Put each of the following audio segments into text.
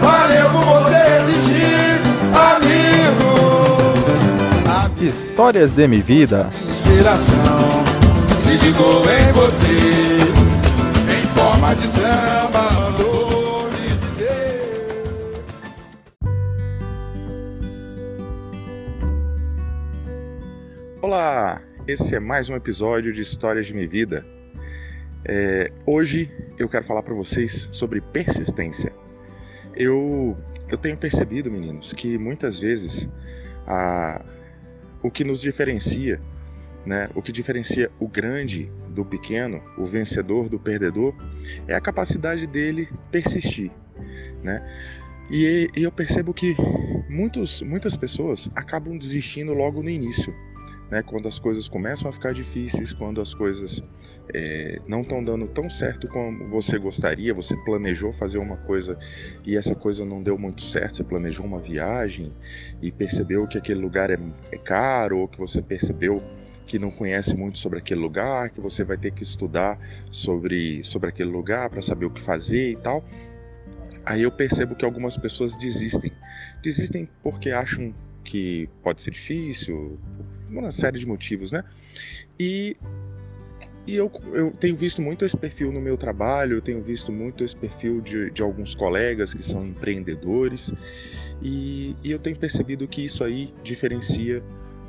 Valeu por você existir, amigo. Histórias de minha vida. Inspiração se ligou em você. Em forma de samba. Olá, esse é mais um episódio de Histórias de Minha Vida. É, hoje eu quero falar para vocês sobre persistência. Eu, eu tenho percebido, meninos, que muitas vezes a, o que nos diferencia, né, o que diferencia o grande do pequeno, o vencedor do perdedor, é a capacidade dele persistir. Né? E, e eu percebo que muitos, muitas pessoas acabam desistindo logo no início né, quando as coisas começam a ficar difíceis, quando as coisas é, não estão dando tão certo como você gostaria, você planejou fazer uma coisa e essa coisa não deu muito certo, você planejou uma viagem e percebeu que aquele lugar é, é caro, ou que você percebeu que não conhece muito sobre aquele lugar, que você vai ter que estudar sobre, sobre aquele lugar para saber o que fazer e tal. Aí eu percebo que algumas pessoas desistem. Desistem porque acham que pode ser difícil, uma série de motivos, né? E, e eu, eu tenho visto muito esse perfil no meu trabalho, eu tenho visto muito esse perfil de, de alguns colegas que são empreendedores, e, e eu tenho percebido que isso aí diferencia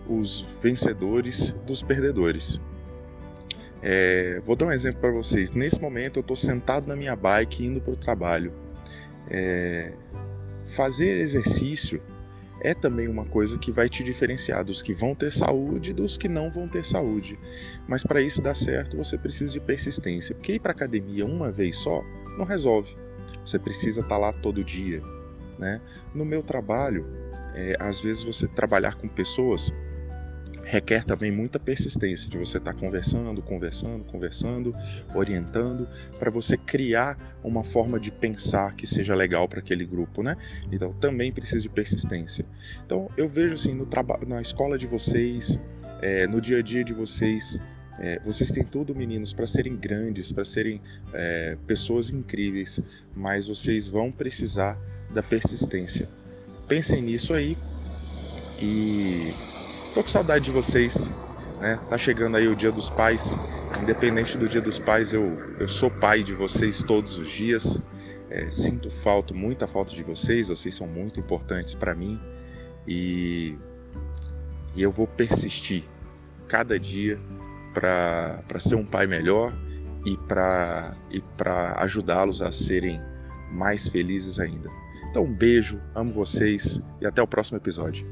os vencedores dos perdedores. É, vou dar um exemplo para vocês. Nesse momento eu estou sentado na minha bike indo para o trabalho. É, fazer exercício é também uma coisa que vai te diferenciar dos que vão ter saúde dos que não vão ter saúde. Mas para isso dar certo, você precisa de persistência. Porque ir para academia uma vez só não resolve. Você precisa estar tá lá todo dia. Né? No meu trabalho, é, às vezes você trabalhar com pessoas requer também muita persistência de você estar tá conversando, conversando, conversando, orientando para você criar uma forma de pensar que seja legal para aquele grupo, né? Então também precisa de persistência. Então eu vejo assim no trabalho, na escola de vocês, é, no dia a dia de vocês, é, vocês têm tudo, meninos, para serem grandes, para serem é, pessoas incríveis, mas vocês vão precisar da persistência. Pensem nisso aí e Tô com saudade de vocês, né? Tá chegando aí o Dia dos Pais. Independente do Dia dos Pais, eu, eu sou pai de vocês todos os dias. É, sinto falta, muita falta de vocês. Vocês são muito importantes para mim e, e eu vou persistir cada dia para ser um pai melhor e para e ajudá-los a serem mais felizes ainda. Então, um beijo, amo vocês e até o próximo episódio.